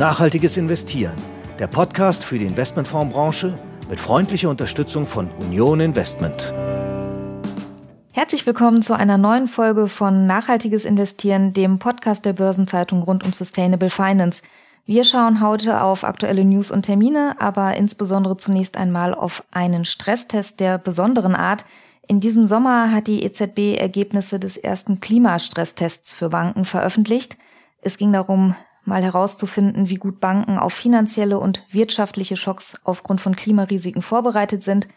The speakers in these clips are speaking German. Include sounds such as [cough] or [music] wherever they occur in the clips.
Nachhaltiges Investieren, der Podcast für die Investmentfondsbranche mit freundlicher Unterstützung von Union Investment. Herzlich willkommen zu einer neuen Folge von Nachhaltiges Investieren, dem Podcast der Börsenzeitung rund um Sustainable Finance. Wir schauen heute auf aktuelle News und Termine, aber insbesondere zunächst einmal auf einen Stresstest der besonderen Art. In diesem Sommer hat die EZB Ergebnisse des ersten Klimastresstests für Banken veröffentlicht. Es ging darum, mal herauszufinden, wie gut Banken auf finanzielle und wirtschaftliche Schocks aufgrund von Klimarisiken vorbereitet sind,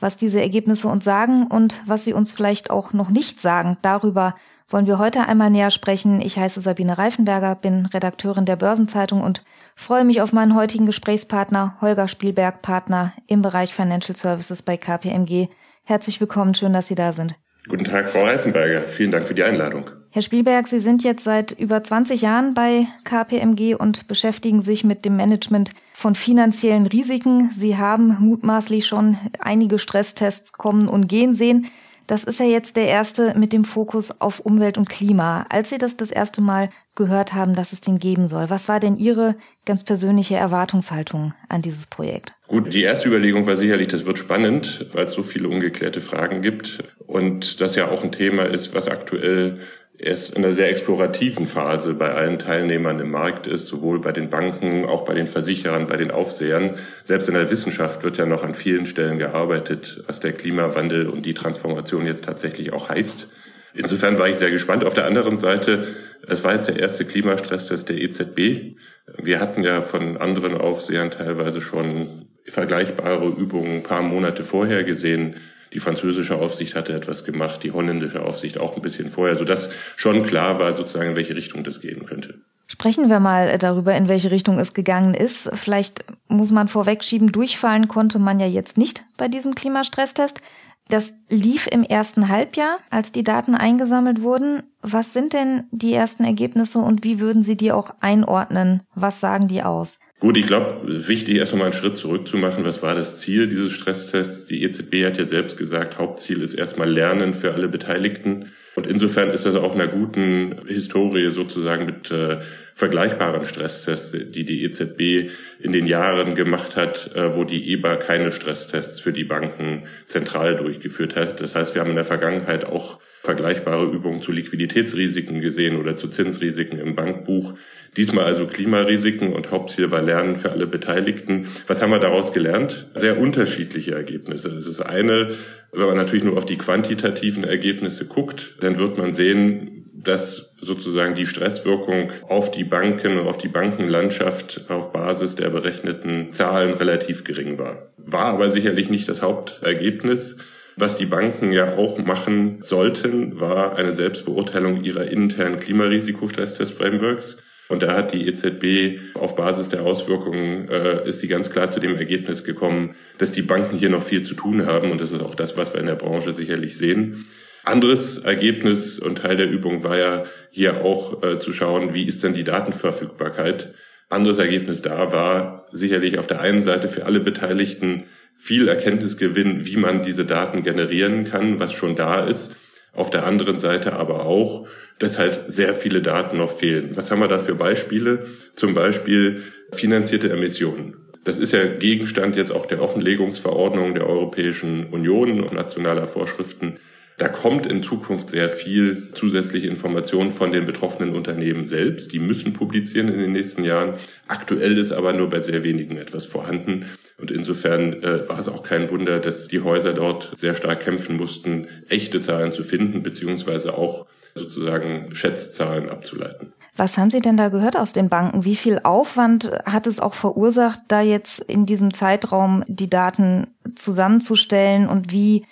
was diese Ergebnisse uns sagen und was sie uns vielleicht auch noch nicht sagen. Darüber wollen wir heute einmal näher sprechen. Ich heiße Sabine Reifenberger, bin Redakteurin der Börsenzeitung und freue mich auf meinen heutigen Gesprächspartner Holger Spielberg, Partner im Bereich Financial Services bei KPMG. Herzlich willkommen, schön, dass Sie da sind. Guten Tag, Frau Reifenberger. Vielen Dank für die Einladung. Herr Spielberg, Sie sind jetzt seit über 20 Jahren bei KPMG und beschäftigen sich mit dem Management von finanziellen Risiken. Sie haben mutmaßlich schon einige Stresstests kommen und gehen sehen. Das ist ja jetzt der erste mit dem Fokus auf Umwelt und Klima. Als Sie das das erste Mal gehört haben, dass es den geben soll, was war denn Ihre ganz persönliche Erwartungshaltung an dieses Projekt? Gut, die erste Überlegung war sicherlich, das wird spannend, weil es so viele ungeklärte Fragen gibt und das ja auch ein Thema ist, was aktuell erst in einer sehr explorativen Phase bei allen Teilnehmern im Markt ist, sowohl bei den Banken, auch bei den Versicherern, bei den Aufsehern. Selbst in der Wissenschaft wird ja noch an vielen Stellen gearbeitet, was der Klimawandel und die Transformation jetzt tatsächlich auch heißt. Insofern war ich sehr gespannt. Auf der anderen Seite, es war jetzt der erste Klimastresstest der EZB. Wir hatten ja von anderen Aufsehern teilweise schon vergleichbare Übungen ein paar Monate vorher gesehen. Die französische Aufsicht hatte etwas gemacht, die holländische Aufsicht auch ein bisschen vorher, sodass schon klar war, sozusagen, in welche Richtung das gehen könnte. Sprechen wir mal darüber, in welche Richtung es gegangen ist. Vielleicht muss man vorwegschieben, durchfallen konnte man ja jetzt nicht bei diesem Klimastresstest. Das lief im ersten Halbjahr, als die Daten eingesammelt wurden. Was sind denn die ersten Ergebnisse und wie würden Sie die auch einordnen? Was sagen die aus? Gut, ich glaube, wichtig erst einmal einen Schritt zurück zu machen. Was war das Ziel dieses Stresstests? Die EZB hat ja selbst gesagt, Hauptziel ist erstmal Lernen für alle Beteiligten. Und insofern ist das auch einer guten Historie sozusagen mit äh, vergleichbaren Stresstests, die die EZB in den Jahren gemacht hat, äh, wo die EBA keine Stresstests für die Banken zentral durchgeführt hat. Das heißt, wir haben in der Vergangenheit auch vergleichbare Übungen zu Liquiditätsrisiken gesehen oder zu Zinsrisiken im Bankbuch. Diesmal also Klimarisiken und Hauptziel war Lernen für alle Beteiligten. Was haben wir daraus gelernt? Sehr unterschiedliche Ergebnisse. Es ist eine, wenn man natürlich nur auf die quantitativen Ergebnisse guckt, dann wird man sehen, dass sozusagen die Stresswirkung auf die Banken auf die Bankenlandschaft auf Basis der berechneten Zahlen relativ gering war. War aber sicherlich nicht das Hauptergebnis. Was die Banken ja auch machen sollten, war eine Selbstbeurteilung ihrer internen Klimarisiko-Stresstest-Frameworks. Und da hat die EZB auf Basis der Auswirkungen, äh, ist sie ganz klar zu dem Ergebnis gekommen, dass die Banken hier noch viel zu tun haben. Und das ist auch das, was wir in der Branche sicherlich sehen. Anderes Ergebnis und Teil der Übung war ja hier auch äh, zu schauen, wie ist denn die Datenverfügbarkeit. Anderes Ergebnis da war sicherlich auf der einen Seite für alle Beteiligten viel Erkenntnisgewinn, wie man diese Daten generieren kann, was schon da ist. Auf der anderen Seite aber auch, dass halt sehr viele Daten noch fehlen. Was haben wir da für Beispiele? Zum Beispiel finanzierte Emissionen. Das ist ja Gegenstand jetzt auch der Offenlegungsverordnung der Europäischen Union und nationaler Vorschriften da kommt in Zukunft sehr viel zusätzliche Information von den betroffenen Unternehmen selbst. Die müssen publizieren in den nächsten Jahren. Aktuell ist aber nur bei sehr wenigen etwas vorhanden. Und insofern äh, war es auch kein Wunder, dass die Häuser dort sehr stark kämpfen mussten, echte Zahlen zu finden, beziehungsweise auch sozusagen Schätzzahlen abzuleiten. Was haben Sie denn da gehört aus den Banken? Wie viel Aufwand hat es auch verursacht, da jetzt in diesem Zeitraum die Daten zusammenzustellen und wie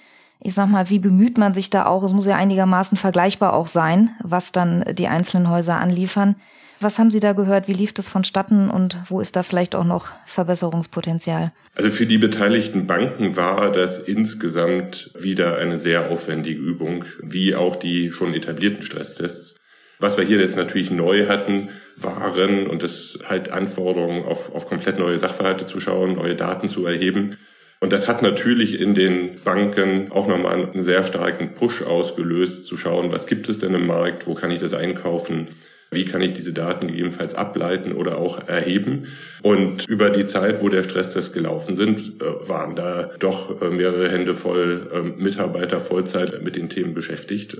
ich sag mal, wie bemüht man sich da auch? Es muss ja einigermaßen vergleichbar auch sein, was dann die einzelnen Häuser anliefern. Was haben Sie da gehört? Wie lief das vonstatten und wo ist da vielleicht auch noch Verbesserungspotenzial? Also für die beteiligten Banken war das insgesamt wieder eine sehr aufwendige Übung, wie auch die schon etablierten Stresstests. Was wir hier jetzt natürlich neu hatten, waren, und das halt Anforderungen auf, auf komplett neue Sachverhalte zu schauen, neue Daten zu erheben. Und das hat natürlich in den Banken auch nochmal einen sehr starken Push ausgelöst, zu schauen, was gibt es denn im Markt, wo kann ich das einkaufen, Wie kann ich diese Daten gegebenenfalls ableiten oder auch erheben? Und über die Zeit, wo der Stresstest gelaufen sind, äh, waren da doch äh, mehrere Hände voll ähm, Mitarbeiter Vollzeit mit den Themen beschäftigt.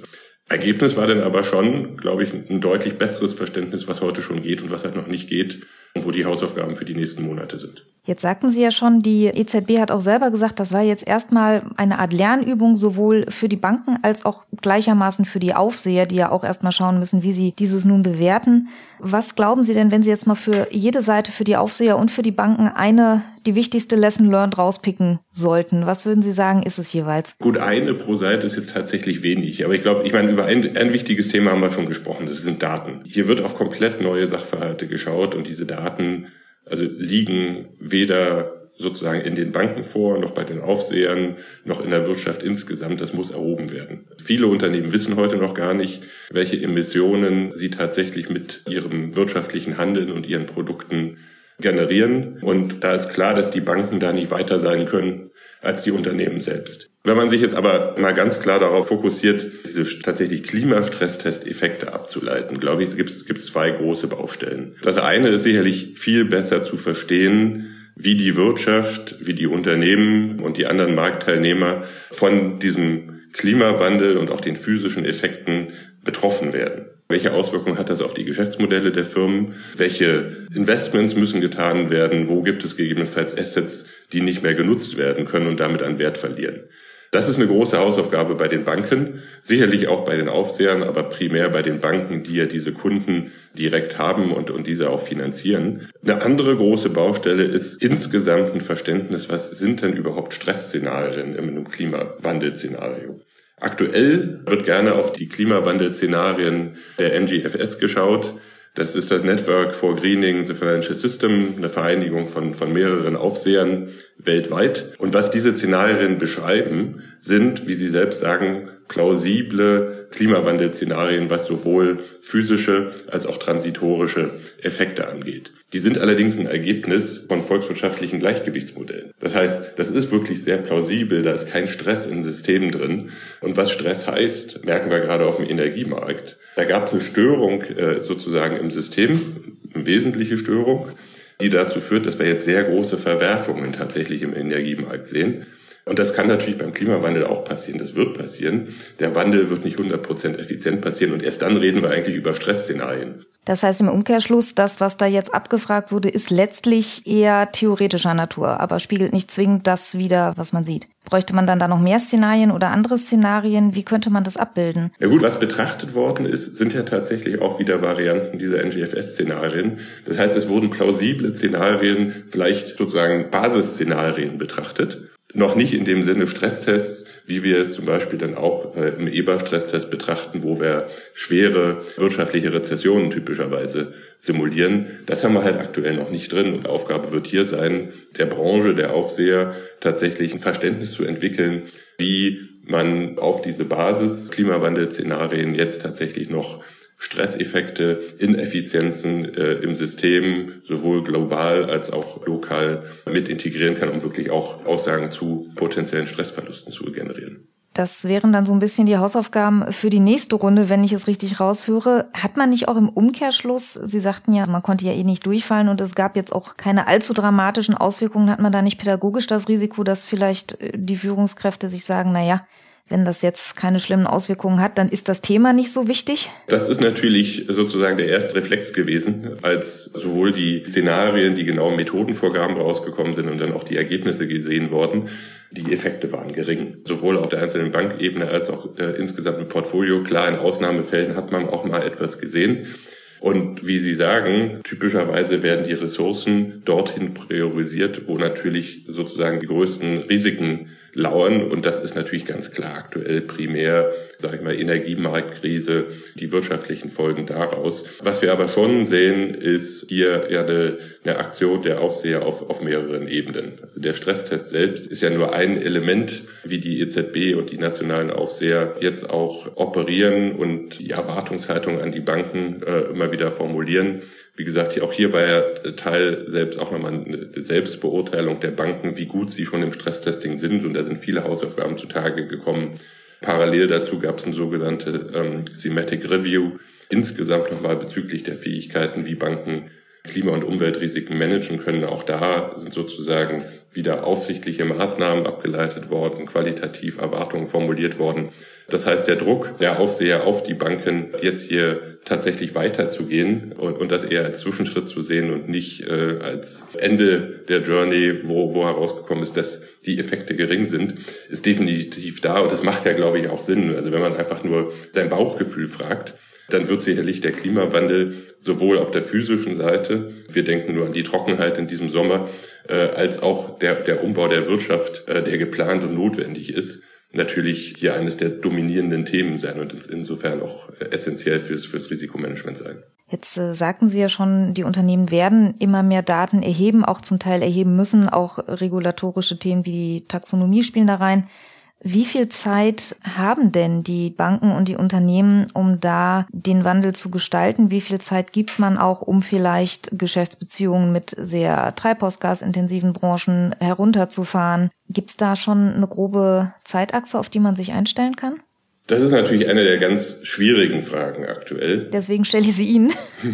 Ergebnis war dann aber schon, glaube ich, ein deutlich besseres Verständnis, was heute schon geht und was halt noch nicht geht und wo die Hausaufgaben für die nächsten Monate sind. Jetzt sagten Sie ja schon, die EZB hat auch selber gesagt, das war jetzt erstmal eine Art Lernübung sowohl für die Banken als auch gleichermaßen für die Aufseher, die ja auch erstmal schauen müssen, wie sie dieses nun bewerten. Was glauben Sie denn, wenn Sie jetzt mal für jede Seite, für die Aufseher und für die Banken eine, die wichtigste Lesson learned rauspicken sollten? Was würden Sie sagen, ist es jeweils? Gut, eine pro Seite ist jetzt tatsächlich wenig. Aber ich glaube, ich meine, über ein, ein wichtiges Thema haben wir schon gesprochen. Das sind Daten. Hier wird auf komplett neue Sachverhalte geschaut und diese Daten also liegen weder sozusagen in den Banken vor, noch bei den Aufsehern, noch in der Wirtschaft insgesamt. Das muss erhoben werden. Viele Unternehmen wissen heute noch gar nicht, welche Emissionen sie tatsächlich mit ihrem wirtschaftlichen Handeln und ihren Produkten generieren. Und da ist klar, dass die Banken da nicht weiter sein können als die Unternehmen selbst. Wenn man sich jetzt aber mal ganz klar darauf fokussiert, diese tatsächlich Klimastresstest-Effekte abzuleiten, glaube ich, gibt es zwei große Baustellen. Das eine ist sicherlich viel besser zu verstehen, wie die Wirtschaft, wie die Unternehmen und die anderen Marktteilnehmer von diesem Klimawandel und auch den physischen Effekten betroffen werden. Welche Auswirkungen hat das auf die Geschäftsmodelle der Firmen? Welche Investments müssen getan werden? Wo gibt es gegebenenfalls Assets, die nicht mehr genutzt werden können und damit an Wert verlieren? Das ist eine große Hausaufgabe bei den Banken, sicherlich auch bei den Aufsehern, aber primär bei den Banken, die ja diese Kunden direkt haben und, und diese auch finanzieren. Eine andere große Baustelle ist insgesamt ein Verständnis, was sind denn überhaupt Stressszenarien in einem Klimawandelszenario? Aktuell wird gerne auf die Klimawandelszenarien der NGFS geschaut. Das ist das Network for Greening the Financial System, eine Vereinigung von, von mehreren Aufsehern weltweit. Und was diese Szenarien beschreiben, sind, wie Sie selbst sagen, plausible Klimawandelszenarien, was sowohl physische als auch transitorische Effekte angeht. Die sind allerdings ein Ergebnis von volkswirtschaftlichen Gleichgewichtsmodellen. Das heißt, das ist wirklich sehr plausibel, da ist kein Stress in Systemen drin. Und was Stress heißt, merken wir gerade auf dem Energiemarkt. Da gab es eine Störung äh, sozusagen im System, eine wesentliche Störung, die dazu führt, dass wir jetzt sehr große Verwerfungen tatsächlich im Energiemarkt sehen. Und das kann natürlich beim Klimawandel auch passieren. Das wird passieren. Der Wandel wird nicht 100% effizient passieren. Und erst dann reden wir eigentlich über Stressszenarien. Das heißt im Umkehrschluss, das, was da jetzt abgefragt wurde, ist letztlich eher theoretischer Natur, aber spiegelt nicht zwingend das wider, was man sieht. Bräuchte man dann da noch mehr Szenarien oder andere Szenarien? Wie könnte man das abbilden? Ja gut, was betrachtet worden ist, sind ja tatsächlich auch wieder Varianten dieser NGFS-Szenarien. Das heißt, es wurden plausible Szenarien, vielleicht sozusagen Basisszenarien betrachtet noch nicht in dem Sinne Stresstests, wie wir es zum Beispiel dann auch äh, im EBA-Stresstest betrachten, wo wir schwere wirtschaftliche Rezessionen typischerweise simulieren. Das haben wir halt aktuell noch nicht drin. Und Aufgabe wird hier sein, der Branche, der Aufseher tatsächlich ein Verständnis zu entwickeln, wie man auf diese Basis Klimawandelszenarien jetzt tatsächlich noch Stresseffekte, Ineffizienzen äh, im System sowohl global als auch lokal mit integrieren kann, um wirklich auch Aussagen zu potenziellen Stressverlusten zu generieren. Das wären dann so ein bisschen die Hausaufgaben für die nächste Runde, wenn ich es richtig raushöre. Hat man nicht auch im Umkehrschluss, Sie sagten ja, man konnte ja eh nicht durchfallen und es gab jetzt auch keine allzu dramatischen Auswirkungen, hat man da nicht pädagogisch das Risiko, dass vielleicht äh, die Führungskräfte sich sagen, na ja, wenn das jetzt keine schlimmen Auswirkungen hat, dann ist das Thema nicht so wichtig? Das ist natürlich sozusagen der erste Reflex gewesen, als sowohl die Szenarien, die genauen Methodenvorgaben rausgekommen sind und dann auch die Ergebnisse gesehen worden. Die Effekte waren gering, sowohl auf der einzelnen Bankebene als auch äh, insgesamt im Portfolio. Klar, in Ausnahmefällen hat man auch mal etwas gesehen. Und wie Sie sagen, typischerweise werden die Ressourcen dorthin priorisiert, wo natürlich sozusagen die größten Risiken lauern. Und das ist natürlich ganz klar aktuell primär, sage ich mal, Energiemarktkrise, die wirtschaftlichen Folgen daraus. Was wir aber schon sehen, ist hier ja eine, eine Aktion der Aufseher auf, auf mehreren Ebenen. Also der Stresstest selbst ist ja nur ein Element, wie die EZB und die nationalen Aufseher jetzt auch operieren und die Erwartungshaltung an die Banken äh, immer wieder formulieren. Wie gesagt, auch hier war ja Teil selbst auch nochmal eine Selbstbeurteilung der Banken, wie gut sie schon im Stresstesting sind. Und da sind viele Hausaufgaben zutage gekommen. Parallel dazu gab es ein sogenannte ähm, Thematic Review, insgesamt nochmal bezüglich der Fähigkeiten, wie Banken Klima- und Umweltrisiken managen können. Auch da sind sozusagen wieder aufsichtliche Maßnahmen abgeleitet worden, qualitativ Erwartungen formuliert worden. Das heißt, der Druck der Aufseher auf die Banken, jetzt hier tatsächlich weiterzugehen und, und das eher als Zwischenschritt zu sehen und nicht äh, als Ende der Journey, wo, wo herausgekommen ist, dass die Effekte gering sind, ist definitiv da. Und das macht ja, glaube ich, auch Sinn. Also wenn man einfach nur sein Bauchgefühl fragt, dann wird sicherlich der Klimawandel sowohl auf der physischen Seite, wir denken nur an die Trockenheit in diesem Sommer, äh, als auch der, der Umbau der Wirtschaft, äh, der geplant und notwendig ist, natürlich hier eines der dominierenden Themen sein und insofern auch essentiell fürs, fürs Risikomanagement sein. Jetzt äh, sagten Sie ja schon, die Unternehmen werden immer mehr Daten erheben, auch zum Teil erheben müssen. Auch regulatorische Themen wie die Taxonomie spielen da rein. Wie viel Zeit haben denn die Banken und die Unternehmen, um da den Wandel zu gestalten? Wie viel Zeit gibt man auch, um vielleicht Geschäftsbeziehungen mit sehr treibhausgasintensiven Branchen herunterzufahren? Gibt es da schon eine grobe Zeitachse, auf die man sich einstellen kann? Das ist natürlich eine der ganz schwierigen Fragen aktuell. Deswegen stelle ich sie Ihnen. [laughs]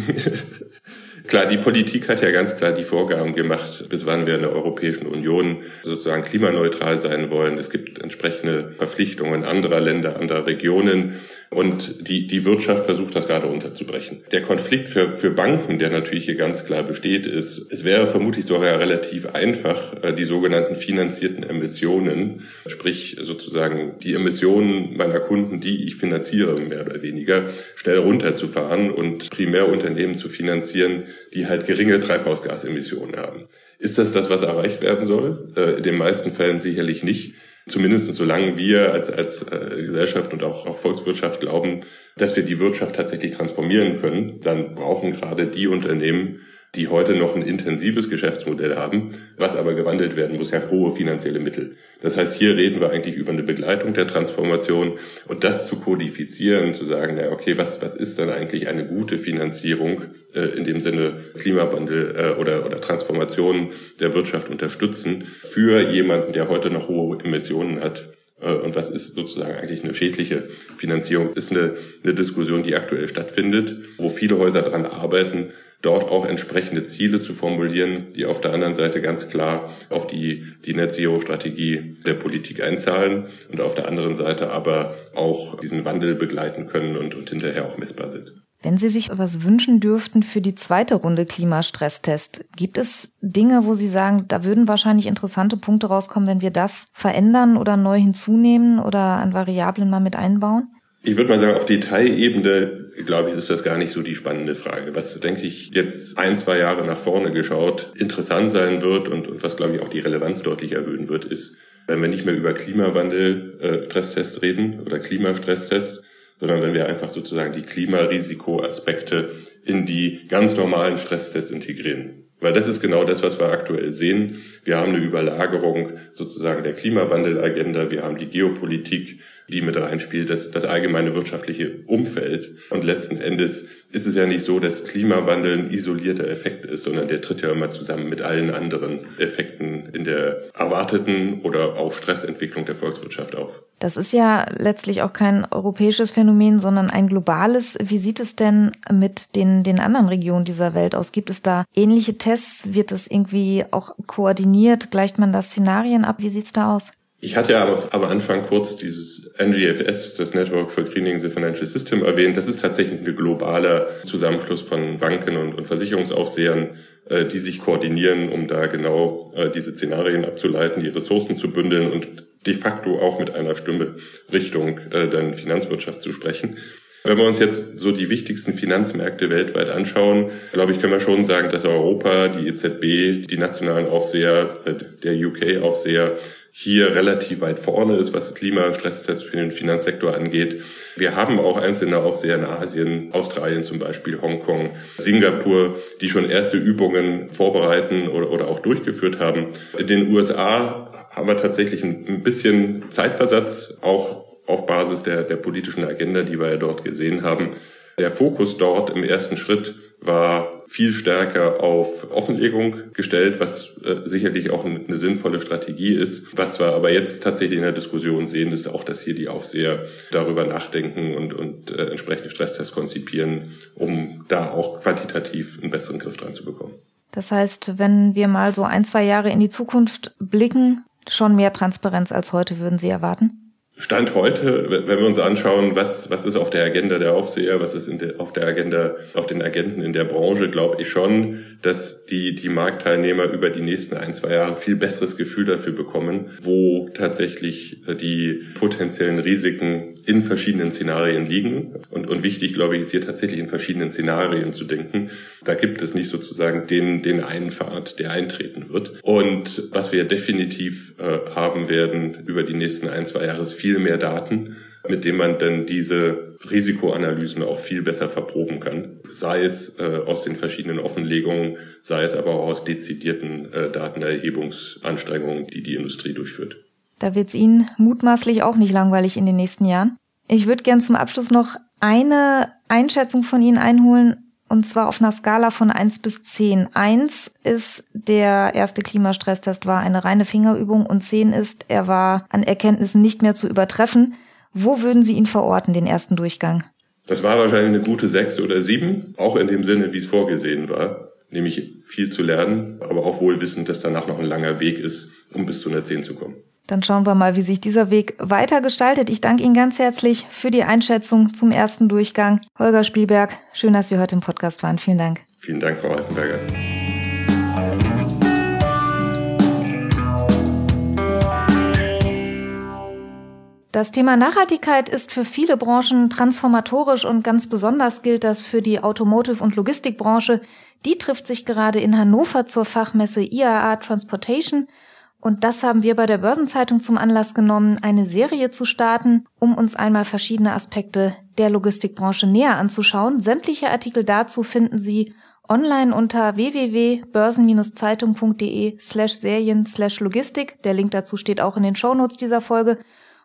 Klar, die Politik hat ja ganz klar die Vorgaben gemacht, bis wann wir in der Europäischen Union sozusagen klimaneutral sein wollen. Es gibt entsprechende Verpflichtungen anderer Länder, anderer Regionen. Und die, die Wirtschaft versucht das gerade unterzubrechen. Der Konflikt für, für Banken, der natürlich hier ganz klar besteht, ist, es wäre vermutlich sogar relativ einfach, äh, die sogenannten finanzierten Emissionen, sprich sozusagen die Emissionen meiner Kunden, die ich finanziere, mehr oder weniger, schnell runterzufahren und Primärunternehmen zu finanzieren, die halt geringe Treibhausgasemissionen haben. Ist das das, was erreicht werden soll? Äh, in den meisten Fällen sicherlich nicht. Zumindest solange wir als, als äh, Gesellschaft und auch, auch Volkswirtschaft glauben, dass wir die Wirtschaft tatsächlich transformieren können, dann brauchen gerade die Unternehmen, die heute noch ein intensives Geschäftsmodell haben, was aber gewandelt werden muss, ja hohe finanzielle Mittel. Das heißt, hier reden wir eigentlich über eine Begleitung der Transformation und das zu kodifizieren, zu sagen, ja, okay, was, was ist dann eigentlich eine gute Finanzierung äh, in dem Sinne Klimawandel äh, oder, oder Transformation der Wirtschaft unterstützen für jemanden, der heute noch hohe Emissionen hat äh, und was ist sozusagen eigentlich eine schädliche Finanzierung? Ist eine, eine Diskussion, die aktuell stattfindet, wo viele Häuser dran arbeiten, dort auch entsprechende Ziele zu formulieren, die auf der anderen Seite ganz klar auf die, die Net Zero Strategie der Politik einzahlen und auf der anderen Seite aber auch diesen Wandel begleiten können und, und hinterher auch messbar sind. Wenn Sie sich was wünschen dürften für die zweite Runde Klimastresstest, gibt es Dinge, wo Sie sagen, da würden wahrscheinlich interessante Punkte rauskommen, wenn wir das verändern oder neu hinzunehmen oder an Variablen mal mit einbauen? Ich würde mal sagen, auf Detailebene, glaube ich, ist das gar nicht so die spannende Frage. Was, denke ich, jetzt ein, zwei Jahre nach vorne geschaut interessant sein wird und, und was, glaube ich, auch die Relevanz deutlich erhöhen wird, ist, wenn wir nicht mehr über Klimawandel-Stresstest äh, reden oder Klimastresstest, sondern wenn wir einfach sozusagen die Klimarisikoaspekte in die ganz normalen Stresstests integrieren. Weil das ist genau das, was wir aktuell sehen. Wir haben eine Überlagerung sozusagen der Klimawandelagenda, wir haben die Geopolitik, die mit reinspielt, das, das allgemeine wirtschaftliche Umfeld. Und letzten Endes ist es ja nicht so, dass Klimawandel ein isolierter Effekt ist, sondern der tritt ja immer zusammen mit allen anderen Effekten in der erwarteten oder auch Stressentwicklung der Volkswirtschaft auf. Das ist ja letztlich auch kein europäisches Phänomen, sondern ein globales. Wie sieht es denn mit den, den anderen Regionen dieser Welt aus? Gibt es da ähnliche Tests? Wird das irgendwie auch koordiniert? Gleicht man da Szenarien ab? Wie sieht's da aus? Ich hatte ja am Anfang kurz dieses NGFS, das Network for Greening the Financial System, erwähnt. Das ist tatsächlich ein globaler Zusammenschluss von Banken und, und Versicherungsaufsehern, äh, die sich koordinieren, um da genau äh, diese Szenarien abzuleiten, die Ressourcen zu bündeln und de facto auch mit einer Stimme Richtung äh, dann Finanzwirtschaft zu sprechen. Wenn wir uns jetzt so die wichtigsten Finanzmärkte weltweit anschauen, glaube ich, können wir schon sagen, dass Europa, die EZB, die nationalen Aufseher, äh, der UK-Aufseher hier relativ weit vorne ist, was Klimastresstests für den Finanzsektor angeht. Wir haben auch einzelne Aufseher in Asien, Australien zum Beispiel, Hongkong, Singapur, die schon erste Übungen vorbereiten oder, oder auch durchgeführt haben. In den USA haben wir tatsächlich ein bisschen Zeitversatz, auch auf Basis der, der politischen Agenda, die wir ja dort gesehen haben. Der Fokus dort im ersten Schritt war viel stärker auf Offenlegung gestellt, was äh, sicherlich auch eine, sinnvolle Strategie ist. Was wir aber jetzt tatsächlich in der Diskussion sehen, ist auch, dass hier die Aufseher darüber nachdenken und, und äh, entsprechende Stresstests konzipieren, um da auch quantitativ einen besseren Griff dran zu bekommen. Das heißt, wenn wir mal so ein, zwei Jahre in die Zukunft blicken, schon mehr Transparenz als heute würden Sie erwarten? Stand heute, wenn wir uns anschauen, was, was ist auf der Agenda der Aufseher, was ist der, auf der Agenda, auf den Agenten in der Branche, glaube ich schon, dass die, die Marktteilnehmer über die nächsten ein, zwei Jahre viel besseres Gefühl dafür bekommen, wo tatsächlich die potenziellen Risiken in verschiedenen Szenarien liegen. Und, und wichtig, glaube ich, ist hier tatsächlich in verschiedenen Szenarien zu denken. Da gibt es nicht sozusagen den, den einen Pfad, der eintreten wird. Und was wir definitiv äh, haben werden über die nächsten ein, zwei Jahre, ist viel viel mehr Daten, mit denen man dann diese Risikoanalysen auch viel besser verproben kann. Sei es äh, aus den verschiedenen Offenlegungen, sei es aber auch aus dezidierten äh, Datenerhebungsanstrengungen, die die Industrie durchführt. Da wird es Ihnen mutmaßlich auch nicht langweilig in den nächsten Jahren. Ich würde gern zum Abschluss noch eine Einschätzung von Ihnen einholen, und zwar auf einer Skala von eins bis zehn. Eins ist, der erste Klimastresstest war eine reine Fingerübung und zehn ist, er war an Erkenntnissen nicht mehr zu übertreffen. Wo würden Sie ihn verorten, den ersten Durchgang? Das war wahrscheinlich eine gute sechs oder sieben, auch in dem Sinne, wie es vorgesehen war. Nämlich viel zu lernen, aber auch wohl wissend, dass danach noch ein langer Weg ist, um bis zu einer zehn zu kommen. Dann schauen wir mal, wie sich dieser Weg weiter gestaltet. Ich danke Ihnen ganz herzlich für die Einschätzung zum ersten Durchgang. Holger Spielberg, schön, dass Sie heute im Podcast waren. Vielen Dank. Vielen Dank, Frau Reifenberger. Das Thema Nachhaltigkeit ist für viele Branchen transformatorisch und ganz besonders gilt das für die Automotive- und Logistikbranche. Die trifft sich gerade in Hannover zur Fachmesse IAA Transportation und das haben wir bei der Börsenzeitung zum Anlass genommen, eine Serie zu starten, um uns einmal verschiedene Aspekte der Logistikbranche näher anzuschauen. Sämtliche Artikel dazu finden Sie online unter www.börsen-zeitung.de slash Serien slash Logistik. Der Link dazu steht auch in den Shownotes dieser Folge.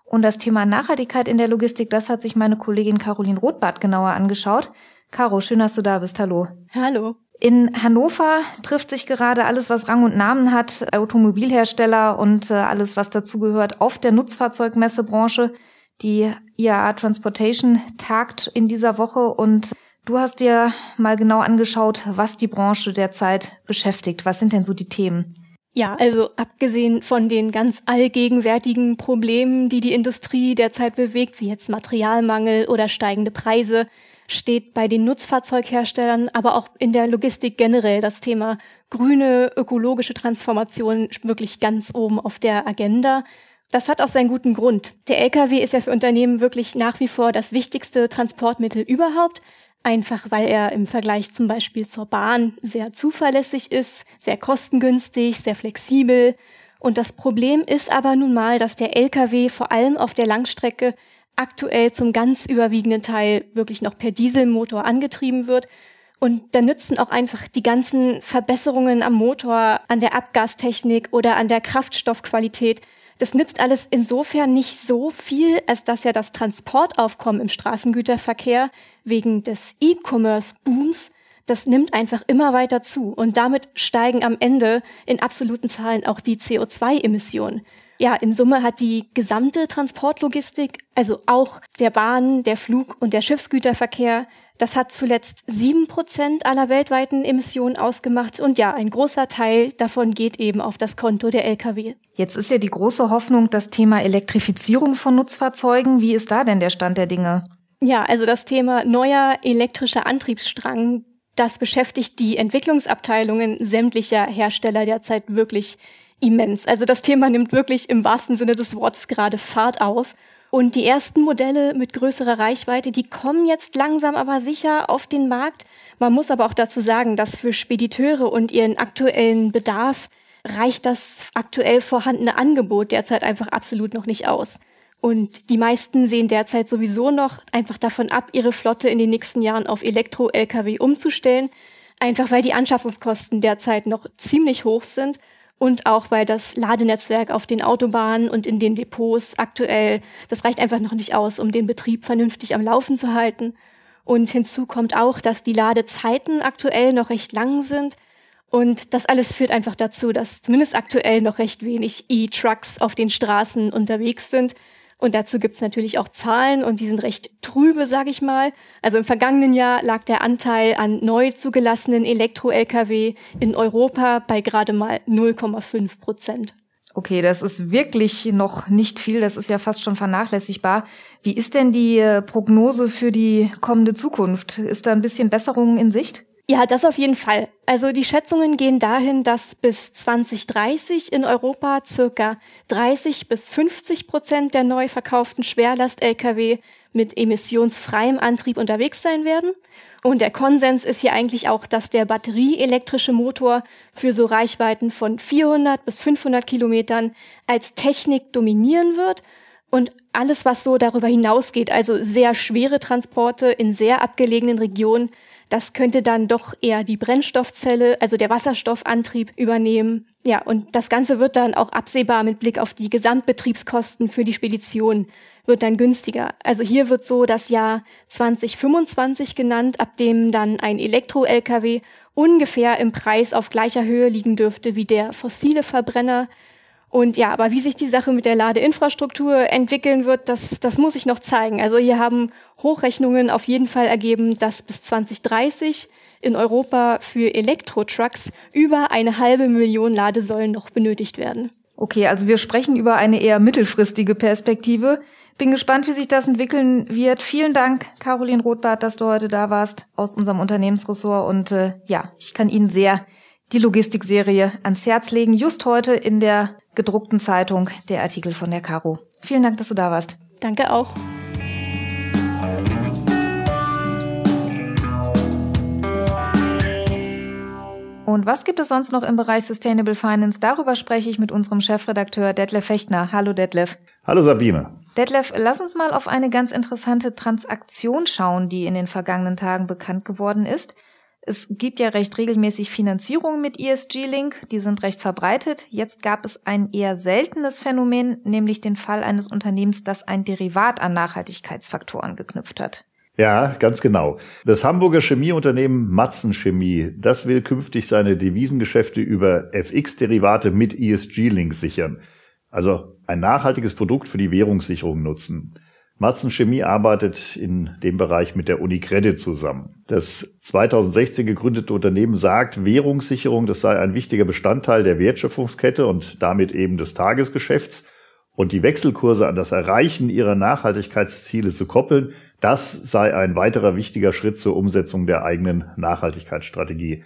Und das Thema Nachhaltigkeit in der Logistik, das hat sich meine Kollegin Caroline Rothbart genauer angeschaut. Caro, schön, dass du da bist. Hallo. Hallo. In Hannover trifft sich gerade alles, was Rang und Namen hat, Automobilhersteller und äh, alles, was dazugehört, auf der Nutzfahrzeugmessebranche. Die IAA Transportation tagt in dieser Woche und du hast dir mal genau angeschaut, was die Branche derzeit beschäftigt. Was sind denn so die Themen? Ja, also abgesehen von den ganz allgegenwärtigen Problemen, die die Industrie derzeit bewegt, wie jetzt Materialmangel oder steigende Preise, steht bei den Nutzfahrzeugherstellern, aber auch in der Logistik generell das Thema grüne ökologische Transformation wirklich ganz oben auf der Agenda. Das hat auch seinen guten Grund. Der Lkw ist ja für Unternehmen wirklich nach wie vor das wichtigste Transportmittel überhaupt, einfach weil er im Vergleich zum Beispiel zur Bahn sehr zuverlässig ist, sehr kostengünstig, sehr flexibel. Und das Problem ist aber nun mal, dass der Lkw vor allem auf der Langstrecke aktuell zum ganz überwiegenden Teil wirklich noch per Dieselmotor angetrieben wird. Und da nützen auch einfach die ganzen Verbesserungen am Motor, an der Abgastechnik oder an der Kraftstoffqualität. Das nützt alles insofern nicht so viel, als dass ja das Transportaufkommen im Straßengüterverkehr wegen des E-Commerce-Booms das nimmt einfach immer weiter zu und damit steigen am Ende in absoluten Zahlen auch die CO2-Emissionen. Ja, in Summe hat die gesamte Transportlogistik, also auch der Bahn, der Flug und der Schiffsgüterverkehr, das hat zuletzt sieben Prozent aller weltweiten Emissionen ausgemacht. Und ja, ein großer Teil davon geht eben auf das Konto der Lkw. Jetzt ist ja die große Hoffnung das Thema Elektrifizierung von Nutzfahrzeugen. Wie ist da denn der Stand der Dinge? Ja, also das Thema neuer elektrischer Antriebsstrang, das beschäftigt die Entwicklungsabteilungen sämtlicher Hersteller derzeit wirklich immens. Also das Thema nimmt wirklich im wahrsten Sinne des Wortes gerade Fahrt auf. Und die ersten Modelle mit größerer Reichweite, die kommen jetzt langsam aber sicher auf den Markt. Man muss aber auch dazu sagen, dass für Spediteure und ihren aktuellen Bedarf reicht das aktuell vorhandene Angebot derzeit einfach absolut noch nicht aus. Und die meisten sehen derzeit sowieso noch einfach davon ab, ihre Flotte in den nächsten Jahren auf Elektro-Lkw umzustellen, einfach weil die Anschaffungskosten derzeit noch ziemlich hoch sind und auch weil das Ladenetzwerk auf den Autobahnen und in den Depots aktuell, das reicht einfach noch nicht aus, um den Betrieb vernünftig am Laufen zu halten. Und hinzu kommt auch, dass die Ladezeiten aktuell noch recht lang sind. Und das alles führt einfach dazu, dass zumindest aktuell noch recht wenig E-Trucks auf den Straßen unterwegs sind. Und dazu gibt's natürlich auch Zahlen und die sind recht trübe, sage ich mal. Also im vergangenen Jahr lag der Anteil an neu zugelassenen Elektro-Lkw in Europa bei gerade mal 0,5 Prozent. Okay, das ist wirklich noch nicht viel, das ist ja fast schon vernachlässigbar. Wie ist denn die äh, Prognose für die kommende Zukunft? Ist da ein bisschen Besserung in Sicht? Ja, das auf jeden Fall. Also die Schätzungen gehen dahin, dass bis 2030 in Europa circa 30 bis 50 Prozent der neu verkauften Schwerlast-Lkw mit emissionsfreiem Antrieb unterwegs sein werden. Und der Konsens ist hier eigentlich auch, dass der batterieelektrische Motor für so Reichweiten von 400 bis 500 Kilometern als Technik dominieren wird. Und alles, was so darüber hinausgeht, also sehr schwere Transporte in sehr abgelegenen Regionen, das könnte dann doch eher die Brennstoffzelle, also der Wasserstoffantrieb übernehmen. Ja, und das Ganze wird dann auch absehbar mit Blick auf die Gesamtbetriebskosten für die Spedition wird dann günstiger. Also hier wird so das Jahr 2025 genannt, ab dem dann ein Elektro-Lkw ungefähr im Preis auf gleicher Höhe liegen dürfte wie der fossile Verbrenner. Und ja, aber wie sich die Sache mit der Ladeinfrastruktur entwickeln wird, das, das muss ich noch zeigen. Also hier haben Hochrechnungen auf jeden Fall ergeben, dass bis 2030 in Europa für Elektro-Trucks über eine halbe Million Ladesäulen noch benötigt werden. Okay, also wir sprechen über eine eher mittelfristige Perspektive. Bin gespannt, wie sich das entwickeln wird. Vielen Dank, Caroline Rothbart, dass du heute da warst aus unserem Unternehmensressort. Und äh, ja, ich kann Ihnen sehr die Logistikserie ans Herz legen. Just heute in der gedruckten Zeitung der Artikel von der Caro. Vielen Dank, dass du da warst. Danke auch. Und was gibt es sonst noch im Bereich Sustainable Finance? Darüber spreche ich mit unserem Chefredakteur Detlef Fechtner. Hallo Detlef. Hallo Sabine. Detlef, lass uns mal auf eine ganz interessante Transaktion schauen, die in den vergangenen Tagen bekannt geworden ist. Es gibt ja recht regelmäßig Finanzierungen mit ESG-Link, die sind recht verbreitet. Jetzt gab es ein eher seltenes Phänomen, nämlich den Fall eines Unternehmens, das ein Derivat an Nachhaltigkeitsfaktoren geknüpft hat. Ja, ganz genau. Das Hamburger Chemieunternehmen Matzen Chemie, das will künftig seine Devisengeschäfte über FX-Derivate mit ESG-Link sichern. Also ein nachhaltiges Produkt für die Währungssicherung nutzen. Matzen Chemie arbeitet in dem Bereich mit der Unicredit zusammen. Das 2016 gegründete Unternehmen sagt, Währungssicherung, das sei ein wichtiger Bestandteil der Wertschöpfungskette und damit eben des Tagesgeschäfts. Und die Wechselkurse an das Erreichen ihrer Nachhaltigkeitsziele zu koppeln, das sei ein weiterer wichtiger Schritt zur Umsetzung der eigenen Nachhaltigkeitsstrategie.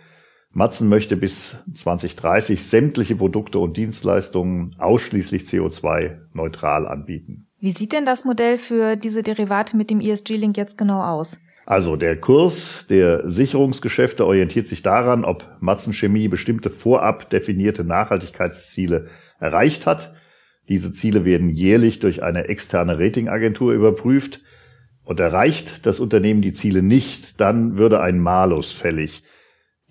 Matzen möchte bis 2030 sämtliche Produkte und Dienstleistungen ausschließlich CO2-neutral anbieten. Wie sieht denn das Modell für diese Derivate mit dem ESG-Link jetzt genau aus? Also der Kurs der Sicherungsgeschäfte orientiert sich daran, ob Matzen Chemie bestimmte vorab definierte Nachhaltigkeitsziele erreicht hat. Diese Ziele werden jährlich durch eine externe Ratingagentur überprüft. Und erreicht das Unternehmen die Ziele nicht, dann würde ein Malus fällig.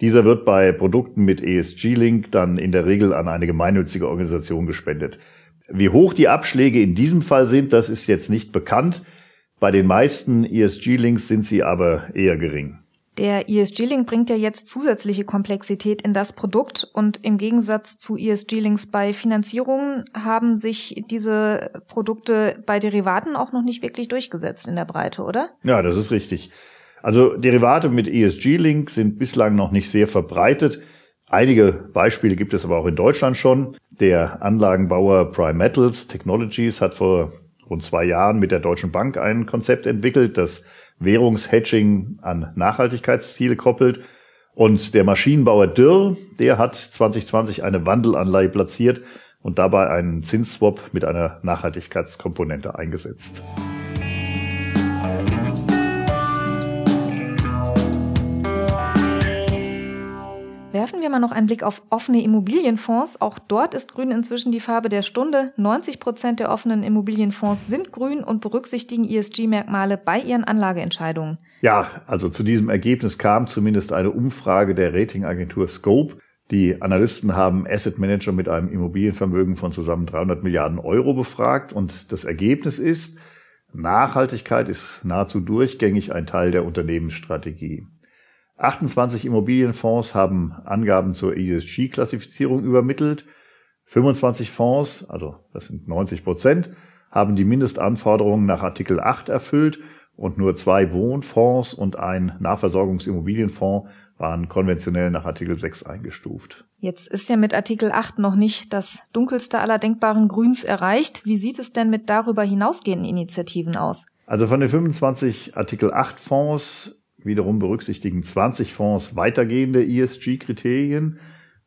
Dieser wird bei Produkten mit ESG-Link dann in der Regel an eine gemeinnützige Organisation gespendet. Wie hoch die Abschläge in diesem Fall sind, das ist jetzt nicht bekannt. Bei den meisten ESG-Links sind sie aber eher gering. Der ESG-Link bringt ja jetzt zusätzliche Komplexität in das Produkt und im Gegensatz zu ESG-Links bei Finanzierungen haben sich diese Produkte bei Derivaten auch noch nicht wirklich durchgesetzt in der Breite, oder? Ja, das ist richtig. Also Derivate mit ESG-Link sind bislang noch nicht sehr verbreitet. Einige Beispiele gibt es aber auch in Deutschland schon. Der Anlagenbauer Prime Metals Technologies hat vor rund zwei Jahren mit der Deutschen Bank ein Konzept entwickelt, das Währungshedging an Nachhaltigkeitsziele koppelt. Und der Maschinenbauer Dürr, der hat 2020 eine Wandelanleihe platziert und dabei einen Zinsswap mit einer Nachhaltigkeitskomponente eingesetzt. Wir mal noch einen Blick auf offene Immobilienfonds. Auch dort ist Grün inzwischen die Farbe der Stunde. 90 Prozent der offenen Immobilienfonds sind grün und berücksichtigen ESG-Merkmale bei ihren Anlageentscheidungen. Ja, also zu diesem Ergebnis kam zumindest eine Umfrage der Ratingagentur Scope. Die Analysten haben Asset Manager mit einem Immobilienvermögen von zusammen 300 Milliarden Euro befragt und das Ergebnis ist, Nachhaltigkeit ist nahezu durchgängig ein Teil der Unternehmensstrategie. 28 Immobilienfonds haben Angaben zur ESG-Klassifizierung übermittelt. 25 Fonds, also das sind 90 Prozent, haben die Mindestanforderungen nach Artikel 8 erfüllt und nur zwei Wohnfonds und ein Nahversorgungsimmobilienfonds waren konventionell nach Artikel 6 eingestuft. Jetzt ist ja mit Artikel 8 noch nicht das dunkelste aller denkbaren Grüns erreicht. Wie sieht es denn mit darüber hinausgehenden Initiativen aus? Also von den 25 Artikel 8 Fonds wiederum berücksichtigen 20 Fonds weitergehende ESG-Kriterien,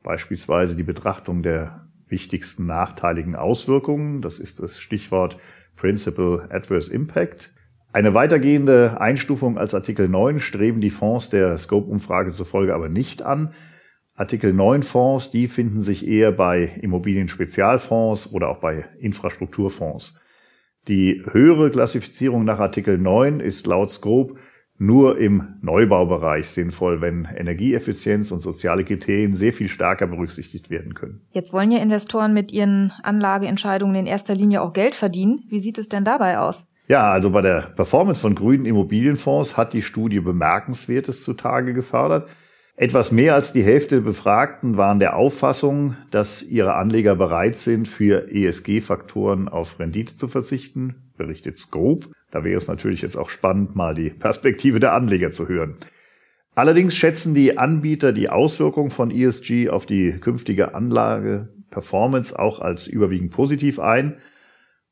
beispielsweise die Betrachtung der wichtigsten nachteiligen Auswirkungen. Das ist das Stichwort Principal Adverse Impact. Eine weitergehende Einstufung als Artikel 9 streben die Fonds der Scope-Umfrage zufolge aber nicht an. Artikel 9 Fonds, die finden sich eher bei Immobilien-Spezialfonds oder auch bei Infrastrukturfonds. Die höhere Klassifizierung nach Artikel 9 ist laut Scope nur im Neubaubereich sinnvoll, wenn Energieeffizienz und soziale Kriterien sehr viel stärker berücksichtigt werden können. Jetzt wollen ja Investoren mit ihren Anlageentscheidungen in erster Linie auch Geld verdienen. Wie sieht es denn dabei aus? Ja, also bei der Performance von grünen Immobilienfonds hat die Studie Bemerkenswertes zutage gefördert. Etwas mehr als die Hälfte der Befragten waren der Auffassung, dass ihre Anleger bereit sind, für ESG-Faktoren auf Rendite zu verzichten, berichtet Scope. Da wäre es natürlich jetzt auch spannend, mal die Perspektive der Anleger zu hören. Allerdings schätzen die Anbieter die Auswirkungen von ESG auf die künftige Anlage-Performance auch als überwiegend positiv ein.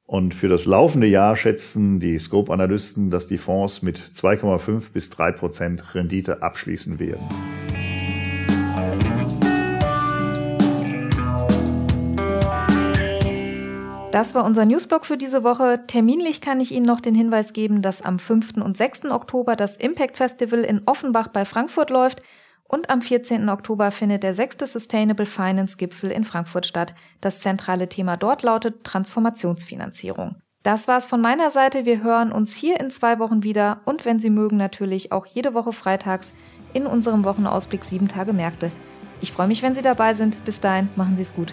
Und für das laufende Jahr schätzen die Scope-Analysten, dass die Fonds mit 2,5 bis 3 Prozent Rendite abschließen werden. Das war unser Newsblog für diese Woche. Terminlich kann ich Ihnen noch den Hinweis geben, dass am 5. und 6. Oktober das Impact Festival in Offenbach bei Frankfurt läuft. Und am 14. Oktober findet der sechste Sustainable Finance Gipfel in Frankfurt statt. Das zentrale Thema dort lautet Transformationsfinanzierung. Das war's von meiner Seite. Wir hören uns hier in zwei Wochen wieder und wenn Sie mögen natürlich auch jede Woche freitags in unserem Wochenausblick sieben Tage Märkte. Ich freue mich, wenn Sie dabei sind. Bis dahin, machen Sie es gut.